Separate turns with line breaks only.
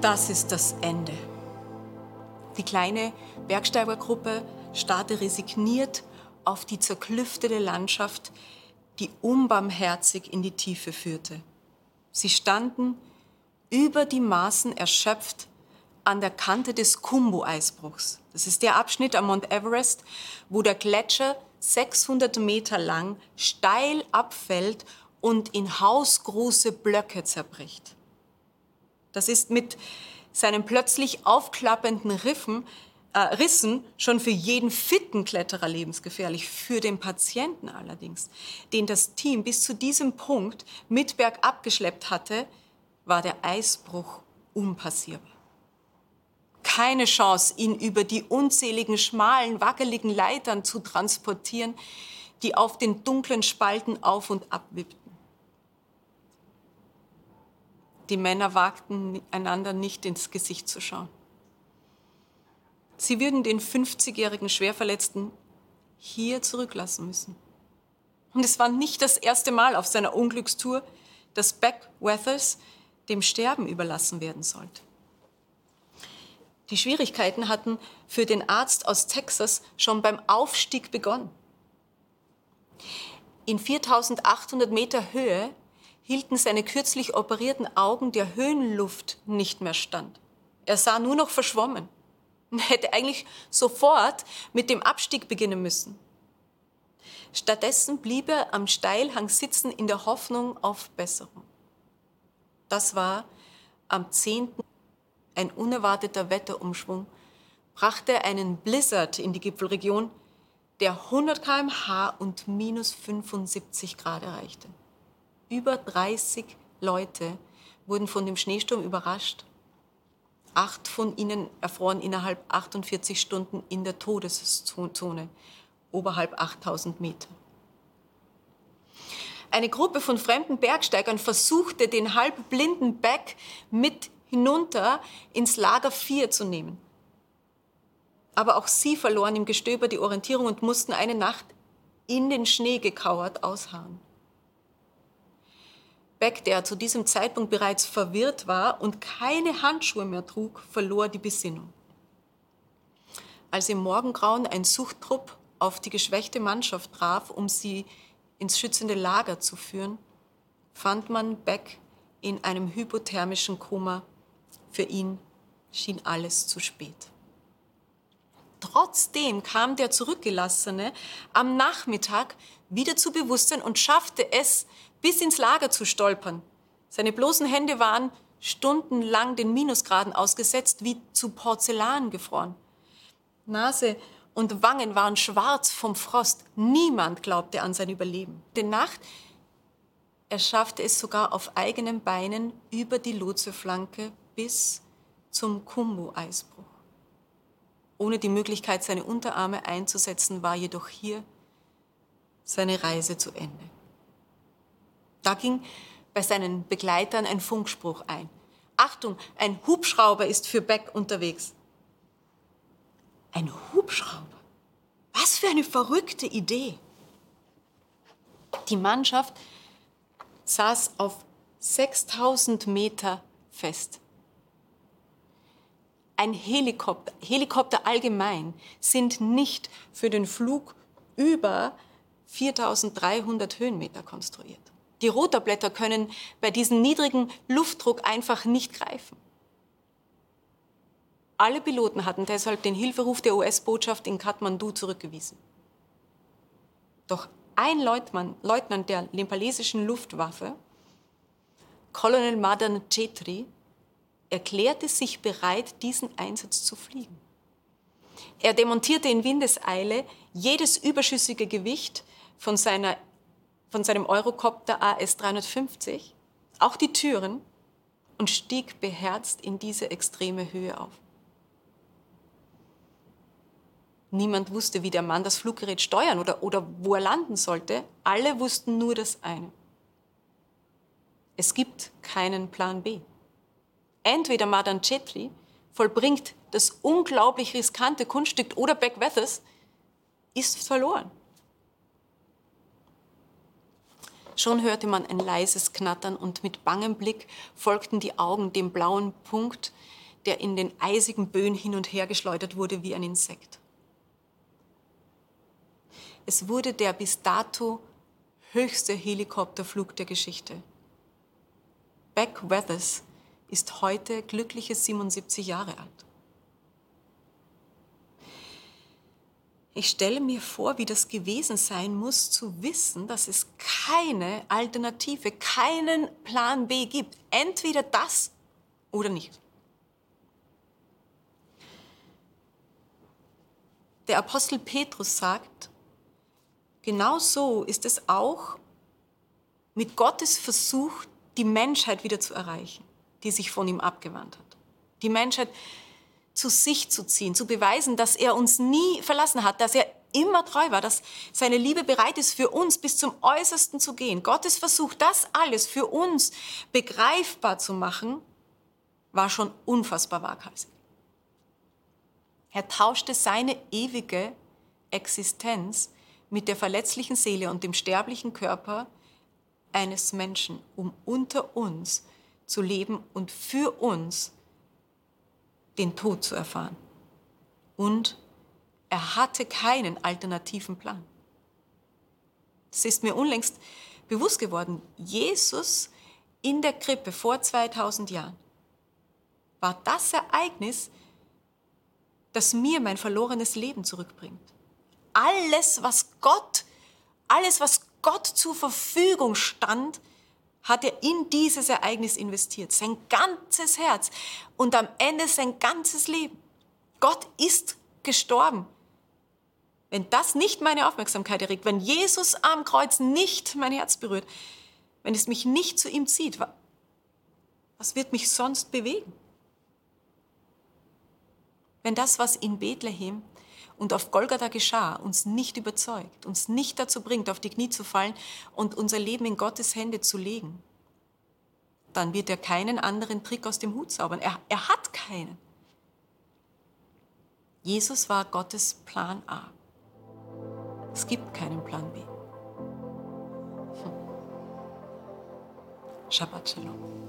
Das ist das Ende. Die kleine Bergsteigergruppe starrte resigniert auf die zerklüftete Landschaft, die unbarmherzig in die Tiefe führte. Sie standen über die Maßen erschöpft an der Kante des Kumbu-Eisbruchs. Das ist der Abschnitt am Mount Everest, wo der Gletscher 600 Meter lang steil abfällt und in hausgroße Blöcke zerbricht. Das ist mit seinen plötzlich aufklappenden Riffen, äh, Rissen schon für jeden fitten Kletterer lebensgefährlich, für den Patienten allerdings, den das Team bis zu diesem Punkt mit bergab geschleppt hatte, war der Eisbruch unpassierbar. Keine Chance, ihn über die unzähligen schmalen, wackeligen Leitern zu transportieren, die auf den dunklen Spalten auf und ab wippten. Die Männer wagten einander nicht ins Gesicht zu schauen. Sie würden den 50-jährigen Schwerverletzten hier zurücklassen müssen. Und es war nicht das erste Mal auf seiner Unglückstour, dass Beck Weathers dem Sterben überlassen werden sollte. Die Schwierigkeiten hatten für den Arzt aus Texas schon beim Aufstieg begonnen. In 4800 Meter Höhe hielten seine kürzlich operierten Augen der Höhenluft nicht mehr stand. Er sah nur noch verschwommen und hätte eigentlich sofort mit dem Abstieg beginnen müssen. Stattdessen blieb er am Steilhang sitzen in der Hoffnung auf Besserung. Das war am 10. ein unerwarteter Wetterumschwung, brachte einen Blizzard in die Gipfelregion, der 100 km/h und minus 75 Grad erreichte. Über 30 Leute wurden von dem Schneesturm überrascht. Acht von ihnen erfroren innerhalb 48 Stunden in der Todeszone, oberhalb 8000 Meter. Eine Gruppe von fremden Bergsteigern versuchte, den halbblinden Beck mit hinunter ins Lager 4 zu nehmen. Aber auch sie verloren im Gestöber die Orientierung und mussten eine Nacht in den Schnee gekauert ausharren. Beck, der zu diesem Zeitpunkt bereits verwirrt war und keine Handschuhe mehr trug, verlor die Besinnung. Als im Morgengrauen ein Suchtrupp auf die geschwächte Mannschaft traf, um sie ins schützende Lager zu führen, fand man Beck in einem hypothermischen Koma. Für ihn schien alles zu spät. Trotzdem kam der Zurückgelassene am Nachmittag wieder zu Bewusstsein und schaffte es, bis ins Lager zu stolpern. Seine bloßen Hände waren stundenlang den Minusgraden ausgesetzt, wie zu Porzellan gefroren. Nase und Wangen waren schwarz vom Frost. Niemand glaubte an sein Überleben. Den Nacht, er schaffte es sogar auf eigenen Beinen über die Lotseflanke bis zum Kumbu-Eisbruch. Ohne die Möglichkeit, seine Unterarme einzusetzen, war jedoch hier seine Reise zu Ende. Da ging bei seinen Begleitern ein Funkspruch ein. Achtung, ein Hubschrauber ist für Beck unterwegs. Ein Hubschrauber? Was für eine verrückte Idee. Die Mannschaft saß auf 6000 Meter fest. Ein Helikopter, Helikopter allgemein sind nicht für den Flug über 4300 Höhenmeter konstruiert. Die Rotorblätter können bei diesem niedrigen Luftdruck einfach nicht greifen. Alle Piloten hatten deshalb den Hilferuf der US-Botschaft in Kathmandu zurückgewiesen. Doch ein Leutnant, Leutnant der nepalesischen Luftwaffe, Colonel Madan Chetri, erklärte sich bereit, diesen Einsatz zu fliegen. Er demontierte in Windeseile jedes überschüssige Gewicht von seiner von seinem Eurocopter AS-350 auch die Türen und stieg beherzt in diese extreme Höhe auf. Niemand wusste, wie der Mann das Fluggerät steuern oder, oder wo er landen sollte. Alle wussten nur das eine. Es gibt keinen Plan B. Entweder Madan Chetri vollbringt das unglaublich riskante Kunststück oder Beck Weathers ist verloren. Schon hörte man ein leises Knattern und mit bangem Blick folgten die Augen dem blauen Punkt, der in den eisigen Böen hin und her geschleudert wurde wie ein Insekt. Es wurde der bis dato höchste Helikopterflug der Geschichte. Beck Weathers ist heute glückliche 77 Jahre alt. Ich stelle mir vor, wie das gewesen sein muss, zu wissen, dass es keine Alternative, keinen Plan B gibt. Entweder das oder nicht. Der Apostel Petrus sagt, genau so ist es auch mit Gottes Versuch, die Menschheit wieder zu erreichen, die sich von ihm abgewandt hat. Die Menschheit zu sich zu ziehen, zu beweisen, dass er uns nie verlassen hat, dass er immer treu war, dass seine Liebe bereit ist, für uns bis zum Äußersten zu gehen. Gottes Versuch, das alles für uns begreifbar zu machen, war schon unfassbar waghalsig. Er tauschte seine ewige Existenz mit der verletzlichen Seele und dem sterblichen Körper eines Menschen, um unter uns zu leben und für uns den Tod zu erfahren. Und er hatte keinen alternativen Plan. Es ist mir unlängst bewusst geworden, Jesus in der Krippe vor 2000 Jahren war das Ereignis, das mir mein verlorenes Leben zurückbringt. Alles, was Gott, alles, was Gott zur Verfügung stand, hat er in dieses Ereignis investiert. Sein ganzes Herz und am Ende sein ganzes Leben. Gott ist gestorben. Wenn das nicht meine Aufmerksamkeit erregt, wenn Jesus am Kreuz nicht mein Herz berührt, wenn es mich nicht zu ihm zieht, was wird mich sonst bewegen? Wenn das, was in Bethlehem und auf Golgatha geschah, uns nicht überzeugt, uns nicht dazu bringt, auf die Knie zu fallen und unser Leben in Gottes Hände zu legen, dann wird er keinen anderen Trick aus dem Hut zaubern. Er, er hat keinen. Jesus war Gottes Plan A. Es gibt keinen Plan B. Hm. Shabbat Shalom.